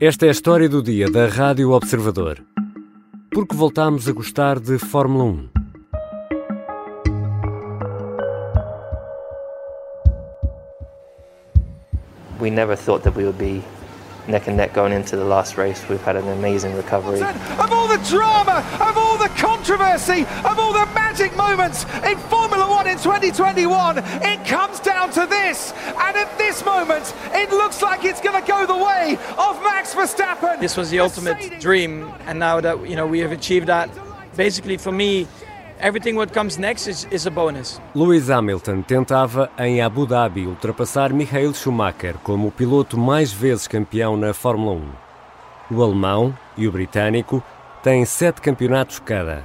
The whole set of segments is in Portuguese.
Esta é a história do dia da Rádio Observador. Porque voltámos a gostar de Fórmula 1. We never thought that we would be neck and neck going into the last race. We've had an amazing recovery. Of all the drama, of controversy, of all the magic moments in Formula One in 2021, it comes down to this. And at this moment, it looks like it's going to go the way of Max Verstappen. This was the ultimate dream, and now that you know we have achieved that, basically for me, everything what comes next is, is a bonus. Lewis Hamilton tentava em Abu Dhabi ultrapassar Michael Schumacher como o piloto mais vezes campeão na Fórmula 1. O alemão e o britânico têm sete campeonatos cada.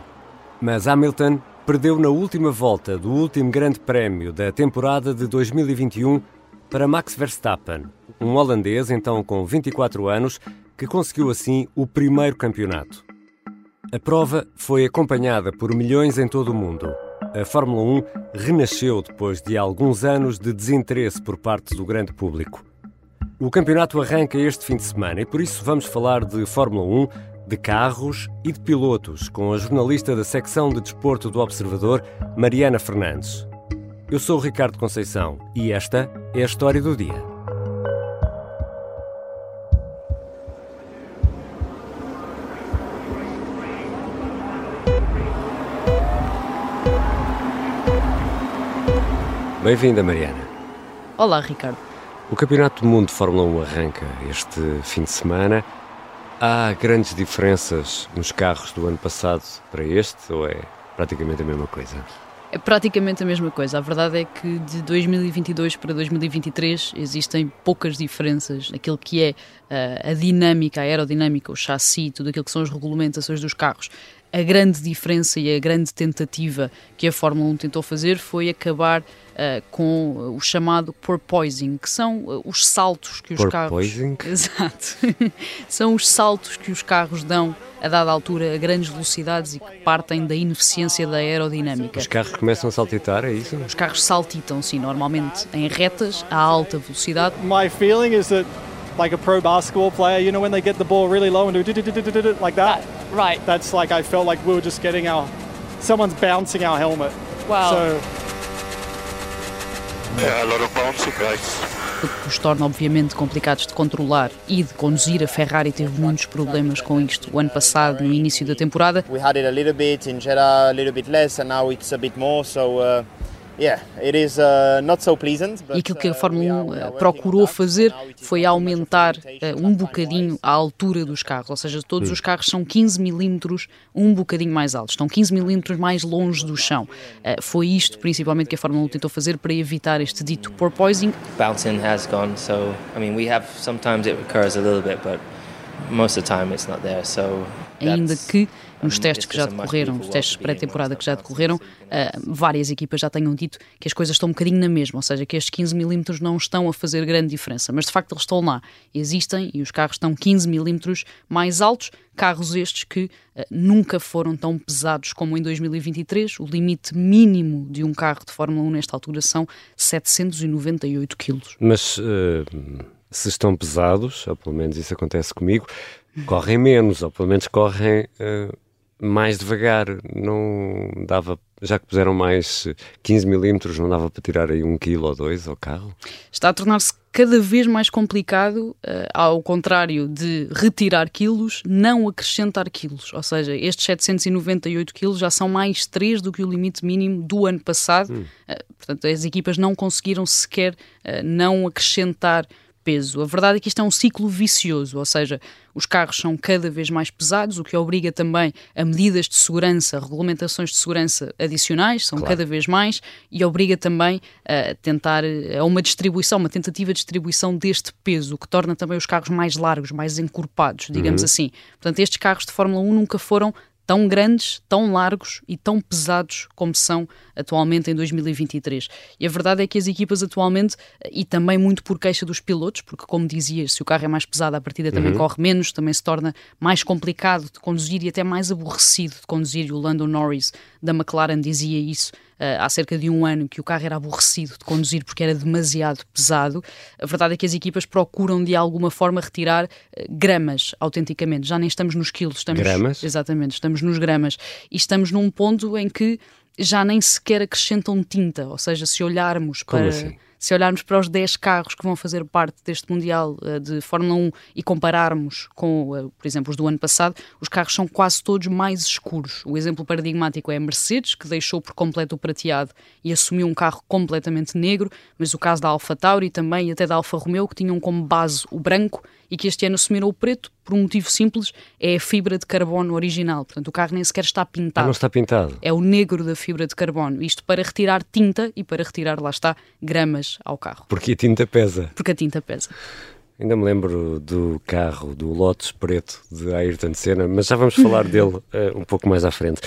Mas Hamilton perdeu na última volta do último grande prémio da temporada de 2021 para Max Verstappen, um holandês então com 24 anos que conseguiu assim o primeiro campeonato. A prova foi acompanhada por milhões em todo o mundo. A Fórmula 1 renasceu depois de alguns anos de desinteresse por parte do grande público. O campeonato arranca este fim de semana e por isso vamos falar de Fórmula 1, de carros e de pilotos com a jornalista da secção de desporto do Observador, Mariana Fernandes. Eu sou o Ricardo Conceição e esta é a história do dia. Bem-vinda, Mariana. Olá, Ricardo. O Campeonato do Mundo de Fórmula 1 arranca este fim de semana. Há grandes diferenças nos carros do ano passado para este ou é praticamente a mesma coisa? É praticamente a mesma coisa. A verdade é que de 2022 para 2023 existem poucas diferenças naquilo que é uh, a dinâmica, a aerodinâmica, o chassi, tudo aquilo que são as regulamentações dos carros a grande diferença e a grande tentativa que a Fórmula 1 tentou fazer foi acabar uh, com o chamado porpoising, que são uh, os saltos que os porpoising? carros. Exato. são os saltos que os carros dão a dada altura a grandes velocidades e que partem da ineficiência da aerodinâmica. Os carros começam a saltitar, é isso? Os carros saltitam, sim, normalmente em retas a alta velocidade. My feeling is that like a pro basketball player, you know, when they get the ball really low and do like that. Right. That's like I felt like we were just getting our someone's bouncing our helmet. Wow. So bouncing, guys. que os torna obviamente complicados de controlar e de conduzir. A Ferrari teve muitos problemas com isto o ano passado, no início da temporada. We had it a little bit in Jeddah, a little bit less, and now it's a bit more. So. Uh, e aquilo que a Fórmula 1 uh, procurou fazer foi aumentar uh, um bocadinho a altura dos carros, ou seja, todos os carros são 15 milímetros, um bocadinho mais altos, estão 15 milímetros mais longe do chão. Uh, foi isto principalmente que a Fórmula 1 tentou fazer para evitar este dito porpoising. Bouncing has gone, so I mean we have sometimes it occurs a little bit, but most of the time it's not there. So ainda que nos testes que já decorreram, os testes pré-temporada que já decorreram, uh, várias equipas já tenham dito que as coisas estão um bocadinho na mesma, ou seja, que estes 15 milímetros não estão a fazer grande diferença, mas de facto eles estão lá, existem e os carros estão 15 milímetros mais altos, carros estes que uh, nunca foram tão pesados como em 2023, o limite mínimo de um carro de Fórmula 1 nesta altura são 798 quilos. Mas... Uh se estão pesados, ou pelo menos isso acontece comigo, correm menos, ou pelo menos correm uh, mais devagar. Não dava, já que puseram mais 15 milímetros, não dava para tirar aí um quilo ou dois ao carro? Está a tornar-se cada vez mais complicado, uh, ao contrário de retirar quilos, não acrescentar quilos. Ou seja, estes 798 quilos já são mais 3 do que o limite mínimo do ano passado. Hum. Uh, portanto, as equipas não conseguiram sequer não acrescentar peso. A verdade é que isto é um ciclo vicioso, ou seja, os carros são cada vez mais pesados, o que obriga também a medidas de segurança, regulamentações de segurança adicionais, são claro. cada vez mais, e obriga também a tentar a uma distribuição, uma tentativa de distribuição deste peso, o que torna também os carros mais largos, mais encorpados, digamos uhum. assim. Portanto, estes carros de Fórmula 1 nunca foram tão grandes, tão largos e tão pesados como são atualmente em 2023. E a verdade é que as equipas atualmente, e também muito por queixa dos pilotos, porque como dizias, se o carro é mais pesado, a partida também uhum. corre menos, também se torna mais complicado de conduzir e até mais aborrecido de conduzir. E o Lando Norris da McLaren dizia isso há cerca de um ano que o carro era aborrecido de conduzir porque era demasiado pesado. A verdade é que as equipas procuram de alguma forma retirar gramas autenticamente. Já nem estamos nos quilos, estamos gramas? Exatamente, estamos nos gramas e estamos num ponto em que já nem sequer acrescentam tinta, ou seja, se olharmos para assim? se olharmos para os 10 carros que vão fazer parte deste Mundial uh, de Fórmula 1 e compararmos com, uh, por exemplo, os do ano passado, os carros são quase todos mais escuros. O exemplo paradigmático é a Mercedes, que deixou por completo o prateado e assumiu um carro completamente negro, mas o caso da Alfa Tauri também e até da Alfa Romeo, que tinham como base o branco e que este ano assumiram o preto por um motivo simples, é a fibra de carbono original. Portanto, o carro nem sequer está pintado. Ah, não está pintado. É o negro da fibra de carbono. Isto para retirar tinta e para retirar, lá está, gramas ao carro. Porque a tinta pesa. Porque a tinta pesa. Ainda me lembro do carro, do Lotus preto de Ayrton Senna, mas já vamos falar dele uh, um pouco mais à frente.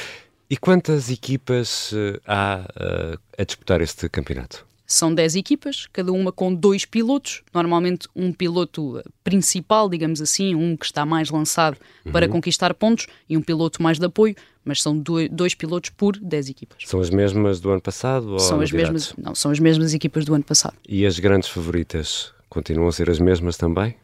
E quantas equipas uh, há uh, a disputar este campeonato? São 10 equipas, cada uma com dois pilotos, normalmente um piloto principal, digamos assim, um que está mais lançado uhum. para conquistar pontos e um piloto mais de apoio, mas são dois pilotos por 10 equipas. São as mesmas do ano passado? São as mesmas, não, são as mesmas equipas do ano passado. E as grandes favoritas continuam a ser as mesmas também?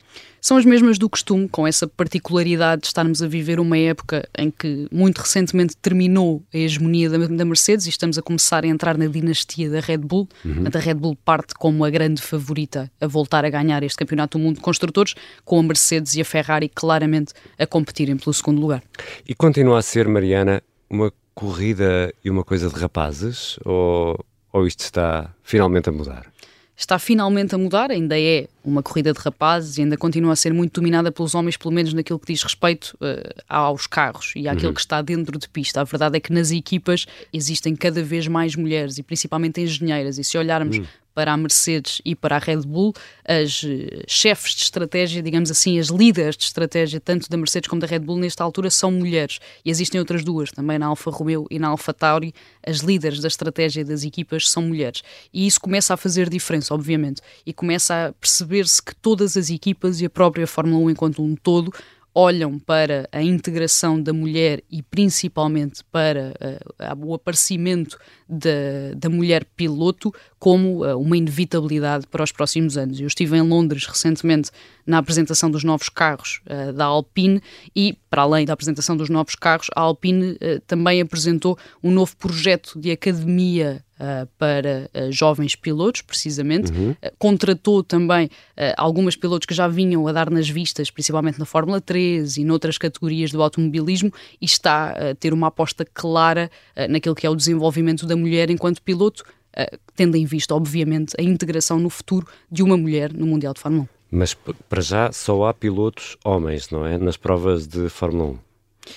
são as mesmas do costume, com essa particularidade de estarmos a viver uma época em que muito recentemente terminou a hegemonia da, Mercedes e estamos a começar a entrar na dinastia da Red Bull. Uhum. A Red Bull parte como a grande favorita a voltar a ganhar este Campeonato do Mundo de Construtores, com a Mercedes e a Ferrari claramente a competirem pelo segundo lugar. E continua a ser, Mariana, uma corrida e uma coisa de rapazes? Ou, ou isto está finalmente a mudar? Está finalmente a mudar, ainda é uma corrida de rapazes e ainda continua a ser muito dominada pelos homens, pelo menos naquilo que diz respeito uh, aos carros e àquilo uhum. que está dentro de pista. A verdade é que nas equipas existem cada vez mais mulheres e principalmente engenheiras, e se olharmos uhum para a Mercedes e para a Red Bull, as eh, chefes de estratégia, digamos assim, as líderes de estratégia, tanto da Mercedes como da Red Bull, nesta altura são mulheres. E existem outras duas, também na Alfa Romeo e na Alfa Tauri, as líderes da estratégia das equipas são mulheres. E isso começa a fazer diferença, obviamente, e começa a perceber-se que todas as equipas e a própria Fórmula 1 enquanto um todo olham para a integração da mulher e principalmente para uh, o aparecimento da, da mulher piloto como uh, uma inevitabilidade para os próximos anos. Eu estive em Londres recentemente na apresentação dos novos carros uh, da Alpine e, para além da apresentação dos novos carros, a Alpine também apresentou um novo projeto de academia uh, para uh, jovens pilotos, precisamente. Uhum. Uh, contratou também algumas pilotos que já vinham a dar nas vistas, principalmente na Fórmula 3 e noutras categorias do automobilismo, e está a ter uma aposta clara naquilo que é o desenvolvimento da mulher enquanto piloto, tendo em vista, obviamente, a integração no futuro de uma mulher no Mundial de Fórmula 1. Mas para já só há pilotos homens, não é? Nas provas de Fórmula 1.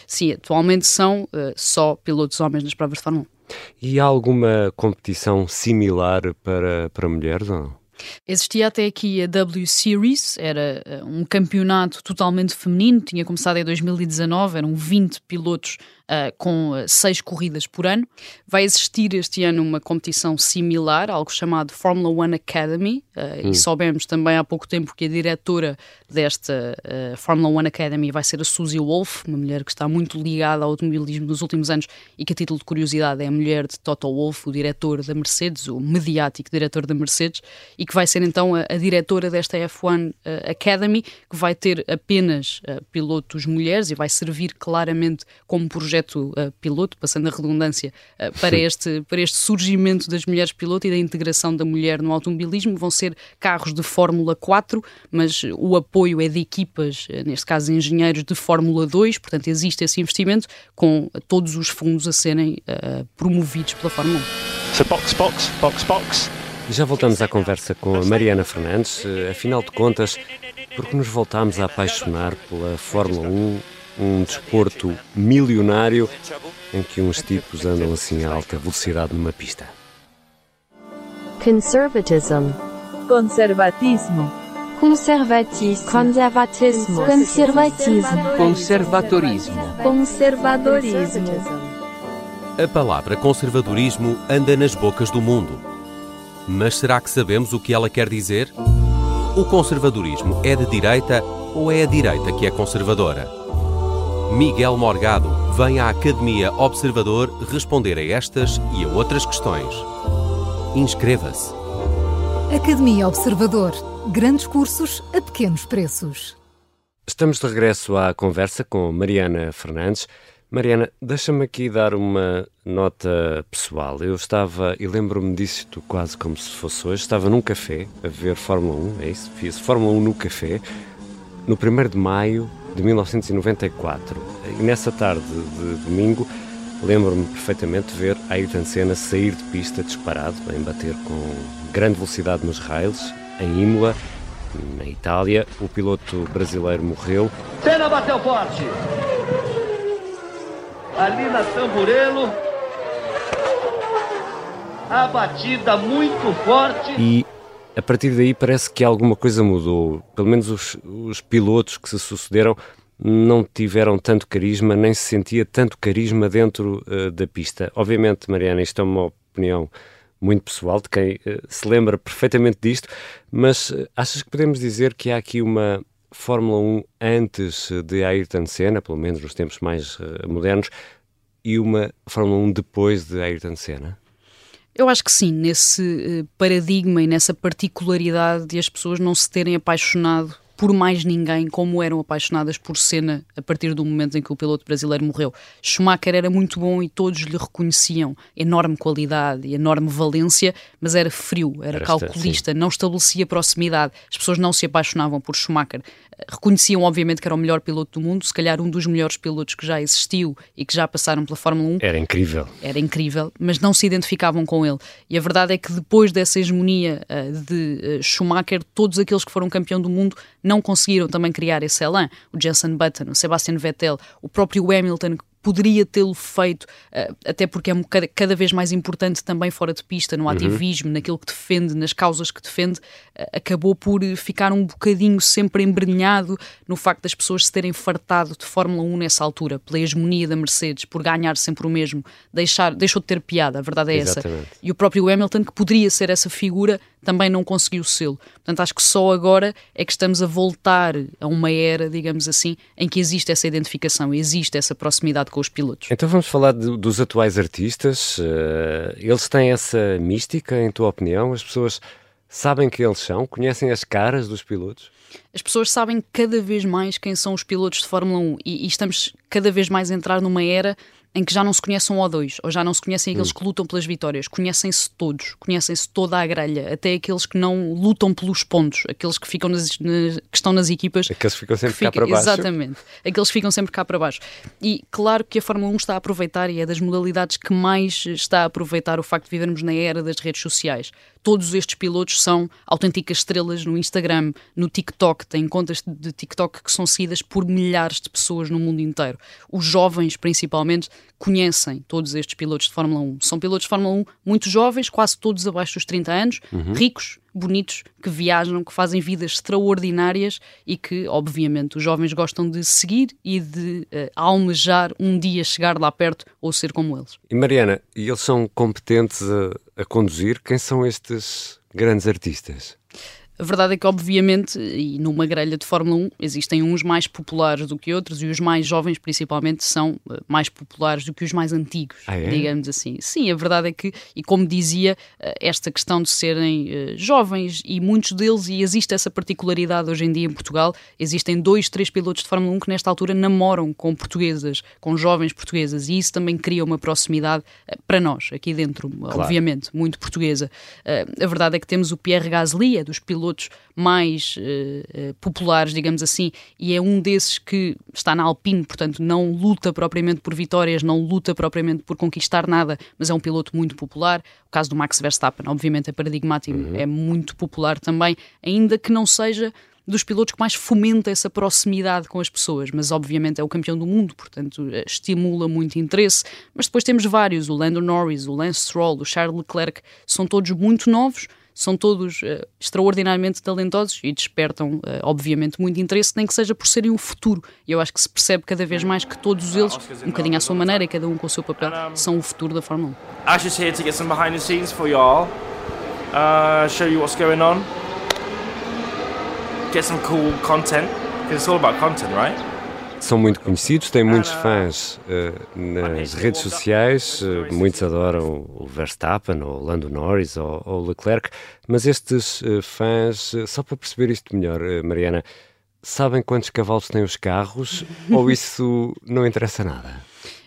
Sim, atualmente são uh, só pilotos homens nas provas de Fórmula 1. E há alguma competição similar para, para mulheres ou não? Existia até aqui a W Series, era eh, um campeonato totalmente feminino, tinha começado em 2019, eram 20 pilotos uh, com uh, seis corridas por ano. Vai existir este ano uma competição similar, algo chamado Formula One Academy, uh, hum. e soubemos também há pouco tempo que a diretora desta Formula One Academy vai ser a Suzy Wolf, uma mulher que está muito ligada ao automobilismo nos últimos anos e que, a título de curiosidade, é a mulher de Toto Wolff, o diretor da Mercedes, o mediático diretor da Mercedes, e que vai ser então a, a diretora desta F1 Academy, que vai ter apenas pilotos mulheres e vai servir claramente como projeto projeto uh, piloto, passando a redundância, uh, para, este, para este surgimento das mulheres piloto e da integração da mulher no automobilismo. Vão ser carros de Fórmula 4, mas o apoio é de equipas, uh, neste caso engenheiros de Fórmula 2, portanto existe esse investimento com todos os fundos a serem promovidos pela Fórmula 1. So box, box, box, box. Já voltamos à conversa com a Mariana Fernandes. Afinal de contas, porque nos voltámos a apaixonar pela Fórmula 1 um desporto milionário em que uns tipos andam assim a alta velocidade numa pista. Conservatism. Conservatismo. Conservatismo. Conservatismo. Conservatismo. Conservadorismo. Conservadorismo. A palavra conservadorismo anda nas bocas do mundo. Mas será que sabemos o que ela quer dizer? O conservadorismo é de direita ou é a direita que é conservadora? Miguel Morgado, vem à Academia Observador responder a estas e a outras questões. Inscreva-se. Academia Observador. Grandes cursos a pequenos preços. Estamos de regresso à conversa com Mariana Fernandes. Mariana, deixa-me aqui dar uma nota pessoal. Eu estava, e lembro-me disto quase como se fosse hoje, estava num café a ver Fórmula 1, é isso? Fiz Fórmula 1 no café, no 1 de maio de 1994. E nessa tarde de domingo, lembro-me perfeitamente de ver Ayrton Senna sair de pista disparado, em bater com grande velocidade nos rails, em Imola, na Itália. O piloto brasileiro morreu. Senna bateu forte. Ali na Tamburello. A batida muito forte. E a partir daí parece que alguma coisa mudou. Pelo menos os, os pilotos que se sucederam não tiveram tanto carisma, nem se sentia tanto carisma dentro uh, da pista. Obviamente, Mariana, isto é uma opinião muito pessoal de quem uh, se lembra perfeitamente disto, mas uh, achas que podemos dizer que há aqui uma Fórmula 1 antes de Ayrton Senna, pelo menos nos tempos mais modernos, e uma Fórmula 1 depois de Ayrton Senna? Eu acho que sim, nesse paradigma e nessa particularidade de as pessoas não se terem apaixonado por mais ninguém como eram apaixonadas por Senna a partir do momento em que o piloto brasileiro morreu. Schumacher era muito bom e todos lhe reconheciam enorme qualidade e enorme valência, mas era frio, era, era calculista, sim. não estabelecia proximidade. As pessoas não se apaixonavam por Schumacher. Reconheciam, obviamente, que era o melhor piloto do mundo, se calhar um dos melhores pilotos que já existiu e que já passaram pela Fórmula 1. Era incrível. Era incrível, mas não se identificavam com ele. E a verdade é que depois dessa hegemonia uh, de uh, Schumacher, todos aqueles que foram campeão do mundo não conseguiram também criar esse elan. O Jensen Button, o Sebastian Vettel, o próprio Hamilton, poderia tê-lo feito, eh, até porque é cada, vez mais importante também fora de pista, no uhum. ativismo, naquilo que defende, nas causas que defende, eh, acabou por ficar um bocadinho sempre embrenhado no facto das pessoas se terem fartado de Fórmula 1 nessa altura, pela hegemonia da Mercedes, por ganhar sempre o mesmo, deixar, deixou de ter piada, a verdade é Exatamente. essa. E o próprio Hamilton, que poderia ser essa figura, também não conseguiu sê-lo. Portanto, acho que só agora é que estamos a voltar a uma era, digamos assim, em que existe essa identificação, existe essa proximidade com os pilotos. Então vamos falar de, dos atuais artistas. Uh, eles têm essa mística, em tua opinião? As pessoas sabem quem eles são? Conhecem as caras dos pilotos? As pessoas sabem cada vez mais quem são os pilotos de Fórmula 1 e, e estamos cada vez mais a entrar numa era em que já não se conhecem um ou dois, ou já não se conhecem aqueles hum. que lutam pelas vitórias, conhecem-se todos, conhecem-se toda a grelha, até aqueles que não lutam pelos pontos, aqueles que ficam nas, nas, que estão nas equipas. Aqueles que ficam sempre que fica, cá para baixo. Exatamente, aqueles que ficam sempre cá para baixo. E claro que a Fórmula 1 está a aproveitar e é das modalidades que mais está a aproveitar o facto de vivermos na era das redes sociais. Todos estes pilotos são autênticas estrelas no Instagram, no TikTok, têm contas de TikTok que são seguidas por milhares de pessoas no mundo inteiro. Os jovens, principalmente, conhecem todos estes pilotos de Fórmula 1. São pilotos de Fórmula 1 muito jovens, quase todos abaixo dos 30 anos, uhum. ricos, bonitos, que viajam, que fazem vidas extraordinárias e que, obviamente, os jovens gostam de seguir e de uh, almejar um dia chegar lá perto ou ser como eles. E Mariana, e eles são competentes a, a conduzir? Quem são estes grandes artistas? A verdade é que, obviamente, e numa grelha de Fórmula 1, existem uns mais populares do que outros e os mais jovens, principalmente, são eh, mais populares do que os mais antigos, ah, é? digamos assim. Sim, a verdade é que, e como dizia, eh, esta questão de serem uh, jovens e muitos deles, e existe essa particularidade hoje em dia em Portugal, existem dois, três pilotos de Fórmula 1 que nesta altura namoram com portuguesas, com jovens portuguesas, e isso também cria uma proximidade para nós, aqui dentro, claro. obviamente, muito portuguesa. A verdade é que temos o Pierre Gasly, é dos pilotos pilotos mais uh, populares, digamos assim, e é um desses que está na Alpine, portanto não luta propriamente por vitórias, não luta propriamente por conquistar nada, mas é um piloto muito popular. O caso do Max Verstappen, obviamente, é paradigmático, uhum. é muito popular também, ainda que não seja dos pilotos que mais fomenta essa proximidade com as pessoas, mas obviamente é o campeão do mundo, portanto eh, estimula muito interesse. Mas depois temos vários, o Lando Norris, o Lance Stroll, o Charles Leclerc, são todos muito novos, são todos uh, extraordinariamente talentosos e despertam, uh, obviamente, muito interesse, nem que seja por serem o futuro. E eu acho que se percebe cada vez mais que todos eles, um bocadinho à sua maneira e cada um com o seu papel, são o futuro da Fórmula 1. Ash is here to get some behind the scenes for you all. Uh, show you what's going on. Get some cool content, because it's all about content, right? São muito conhecidos, têm muitos fãs uh, nas redes sociais, uh, muitos adoram o Verstappen, ou Lando Norris, ou, o Leclerc, mas estes uh, fãs, só para perceber isto melhor, Mariana, sabem quantos cavalos têm os carros? Ou isso não interessa nada?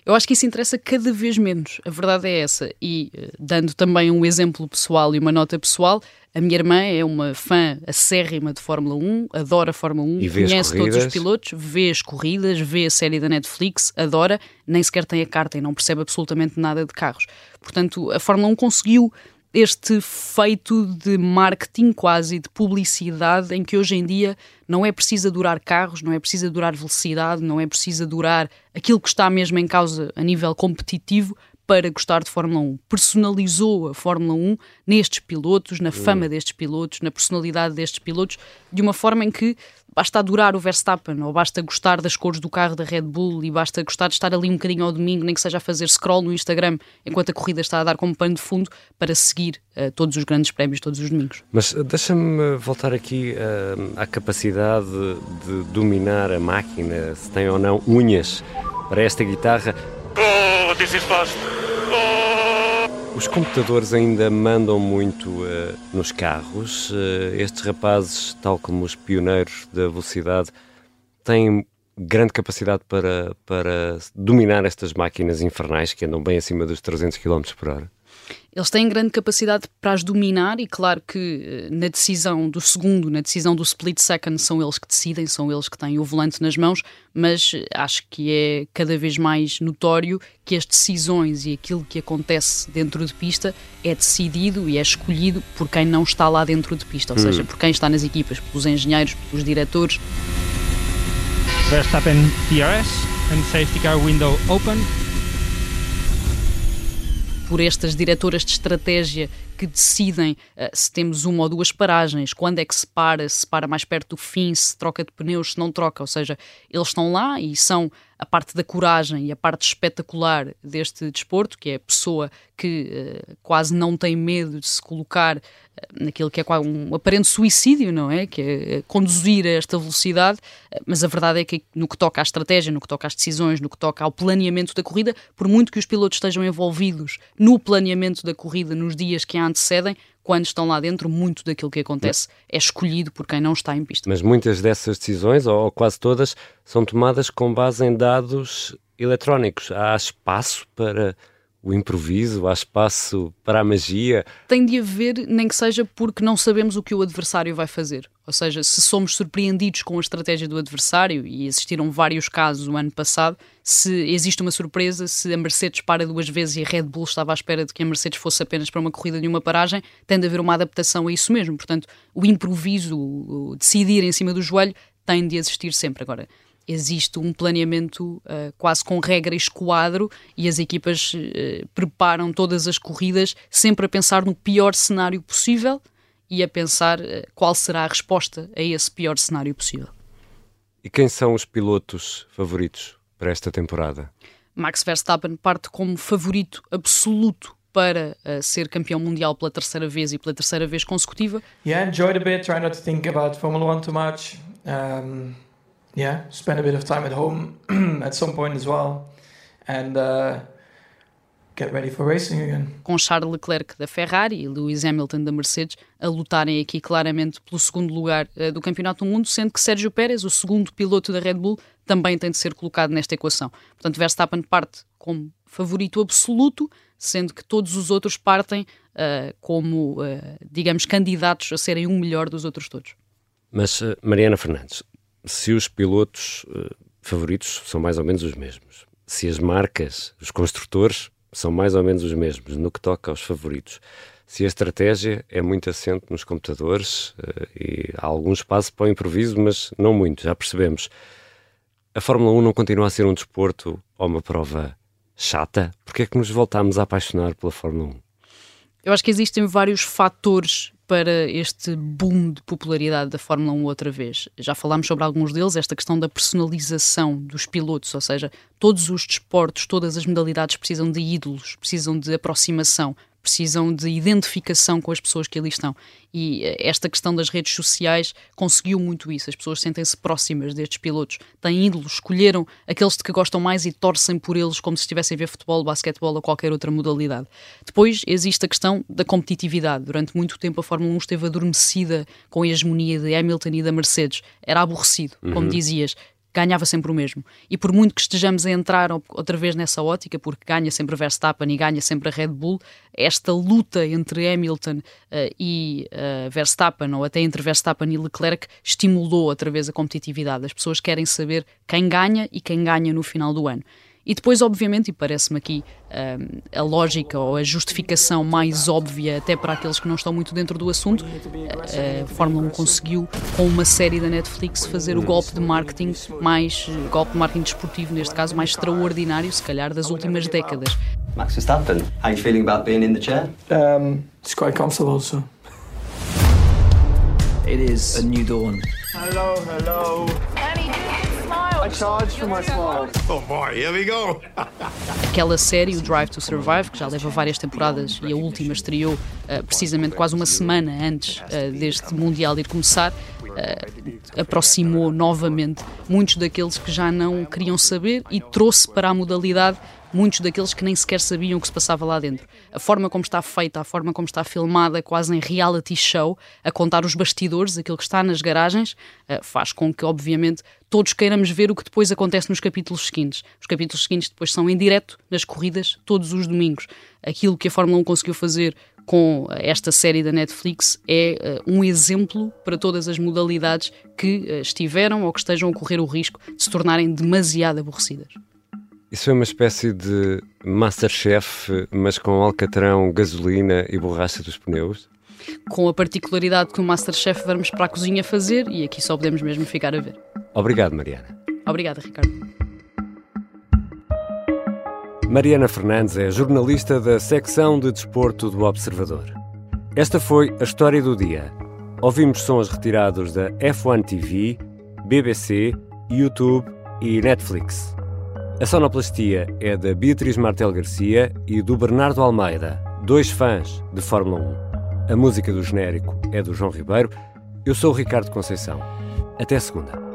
Eu acho que isso interessa cada vez menos. A verdade é essa. E dando também um exemplo pessoal e uma nota pessoal, a minha irmã é uma fã acérrima de Fórmula 1, adora Fórmula 1, e conhece todos os pilotos, vê as corridas, vê a série da Netflix, adora, nem sequer tem a carta e não percebe absolutamente nada de carros. Portanto, a Fórmula 1 conseguiu este feito de marketing quase, de publicidade, em que hoje em dia não é preciso adorar carros, não é preciso adorar velocidade, não é preciso adorar aquilo que está mesmo em causa a nível competitivo para gostar de Fórmula 1. Personalizou a Fórmula 1 nestes pilotos, na fama hum. destes pilotos, na personalidade destes pilotos, de uma forma em que basta adorar o Verstappen, ou basta gostar das cores do carro da Red Bull, e basta gostar de estar ali um bocadinho ao domingo, nem que seja a fazer scroll no Instagram, enquanto a corrida está a dar como pano de fundo, para seguir uh, todos os grandes prémios todos os domingos. Mas uh, deixa-me voltar aqui uh, à capacidade de dominar a máquina, se tem ou não unhas para esta guitarra. Oh, this is fast. Os computadores ainda mandam muito uh, nos carros. Uh, estes rapazes, tal como os pioneiros da velocidade, têm grande capacidade para, para dominar estas máquinas infernais que andam bem acima dos 300 km por hora. Eles têm grande capacidade para as dominar e claro que eh, na decisão do segundo, na decisão do split second, são eles que decidem, são eles que têm o volante nas mãos, mas eh, acho que é cada vez mais notório que as decisões e aquilo que acontece dentro de pista é decidido e é escolhido por quem não está lá dentro de pista, ou hum. seja, por quem está nas equipas, pelos engenheiros, pelos diretores. Verstappen DRS and safety car window open por estas diretoras de estratégia que decidem uh, se temos uma ou duas paragens, quando é que se para, se para mais perto do fim, se troca de pneus, se não troca. Ou seja, eles estão lá e são a parte da coragem e a parte espetacular deste desporto, que é a pessoa que uh, quase não tem medo de se colocar uh, naquilo que é um aparente suicídio, não é? Que é conduzir a esta velocidade, uh, mas a verdade é que no que toca à estratégia, no que toca às decisões, no que toca ao planeamento da corrida, por muito que os pilotos estejam envolvidos no planeamento da corrida nos dias que a antecedem, quando estão lá dentro, muito daquilo que acontece é escolhido por quem não está em pista. Mas muitas dessas decisões, ou quase todas, são tomadas com base em dados eletrónicos. Há espaço para o improviso, há espaço para a magia. Tem de haver, nem que seja porque não sabemos o que o adversário vai fazer. Ou seja, se somos surpreendidos com a estratégia do adversário, e existiram vários casos o ano passado, se existe uma surpresa, se a Mercedes para duas vezes e a Red Bull estava à espera de que a Mercedes fosse apenas para uma corrida de uma paragem, tem de haver uma adaptação a isso mesmo. Portanto, o improviso, o decidir em cima do joelho, tem de existir sempre. Agora, existe um planeamento uh, quase com regra e esquadro e as equipas uh, preparam todas as corridas sempre a pensar no pior cenário possível e a pensar uh, qual será a resposta a esse pior cenário possível. E quem são os pilotos favoritos para esta temporada? Max Verstappen parte como favorito absoluto para uh, ser campeão mundial pela terceira vez e pela terceira vez consecutiva. Yeah, enjoyed a bit, try not to think about Formula One too much. Um yeah, spend a bit of time at home at some point as well, and uh, get ready for racing again. Com Charles Leclerc da Ferrari e Lewis Hamilton da Mercedes a lutarem aqui claramente pelo segundo lugar uh, do Campeonato do Mundo, sendo que Sérgio Pérez, o segundo piloto da Red Bull, também tem de ser colocado nesta equação. Portanto, Verstappen parte como favorito absoluto, sendo que todos os outros partem uh, como, uh, digamos, candidatos a serem um melhor dos outros todos. Mas, Mariana Fernandes, se os pilotos uh, favoritos são mais ou menos os mesmos, se as marcas, os construtores, são mais ou menos os mesmos no que toca aos favoritos, se a estratégia é muito assente nos computadores uh, e há algum espaço para o improviso, mas não muito, já percebemos. A Fórmula 1 não continua a ser um desporto ou uma prova chata? Porque é que nos voltamos a apaixonar pela Fórmula 1? Eu acho que existem vários fatores para este boom de popularidade da Fórmula 1 outra vez. Já falámos sobre alguns deles, esta questão da personalização dos pilotos, ou seja, todos os desportos, todas as modalidades precisam de ídolos, precisam de aproximação, precisam de identificação com as pessoas que ali estão. E eh, esta questão das redes sociais conseguiu muito isso. As pessoas sentem-se próximas destes pilotos, têm ídolos, escolheram aqueles de que gostam mais e torcem por eles como se estivessem a ver futebol, basquetebol ou qualquer outra modalidade. Depois existe a questão da competitividade. Durante muito tempo a Fórmula 1 esteve adormecida com a hegemonia de Hamilton e da Mercedes. Era aborrecido, como Uhum. dizias ganhava sempre o mesmo. E por muito que estejamos a entrar outra vez nessa ótica, porque ganha sempre Verstappen e ganha sempre a Red Bull, esta luta entre Hamilton eh, e eh, Verstappen, ou até entre Verstappen e Leclerc, estimulou outra vez a competitividade. As pessoas querem saber quem ganha e quem ganha no final do ano. E depois, obviamente, e parece-me aqui um, a lógica ou a justificação mais óbvia, até para aqueles que não estão muito dentro do assunto, a, a Fórmula 1 conseguiu, com uma série da Netflix, fazer o golpe de marketing mais, eh, golpe de marketing desportivo, neste caso, mais extraordinário, se calhar, das últimas décadas. Max Verstappen, how are you feeling about being in the chair? Um, it's quite comfortable, so. It is a new dawn. Hello, hello. I charge for my smile. Oh boy, here we go. Aquela série, o Drive to Survive, que já leva várias temporadas e a última estreou uh, precisamente quase uma semana antes uh, deste Mundial ir começar, uh, aproximou novamente muitos daqueles que já não queriam saber e trouxe para a modalidade muitos daqueles que nem sequer sabiam o que se passava lá dentro. A forma como está feita, a forma como está filmada, quase em reality show, a contar os bastidores, aquilo que está nas garagens, faz com que, obviamente, todos queiramos ver o que depois acontece nos capítulos seguintes. Os capítulos seguintes depois são em direto nas corridas, todos os domingos. Aquilo que a Fórmula 1 conseguiu fazer com esta série da Netflix é uh, um exemplo para todas as modalidades que uh, estiveram ou que estejam a correr o risco de se tornarem demasiado aborrecidas. Isso foi uma espécie de Masterchef, mas com alcatrão, gasolina e borracha dos pneus? Com a particularidade que o Masterchef vamos para a cozinha fazer e aqui só podemos mesmo ficar a ver. Obrigado, Mariana. Obrigada, Ricardo. Mariana Fernandes é jornalista da secção de desporto do Observador. Esta foi a história do dia. Ouvimos sons retirados da F1 TV, BBC, YouTube e Netflix. A sonoplastia é da Beatriz Martel Garcia e do Bernardo Almeida, dois fãs de Fórmula 1. A música do genérico é do João Ribeiro. Eu sou o Ricardo Conceição. Até segunda.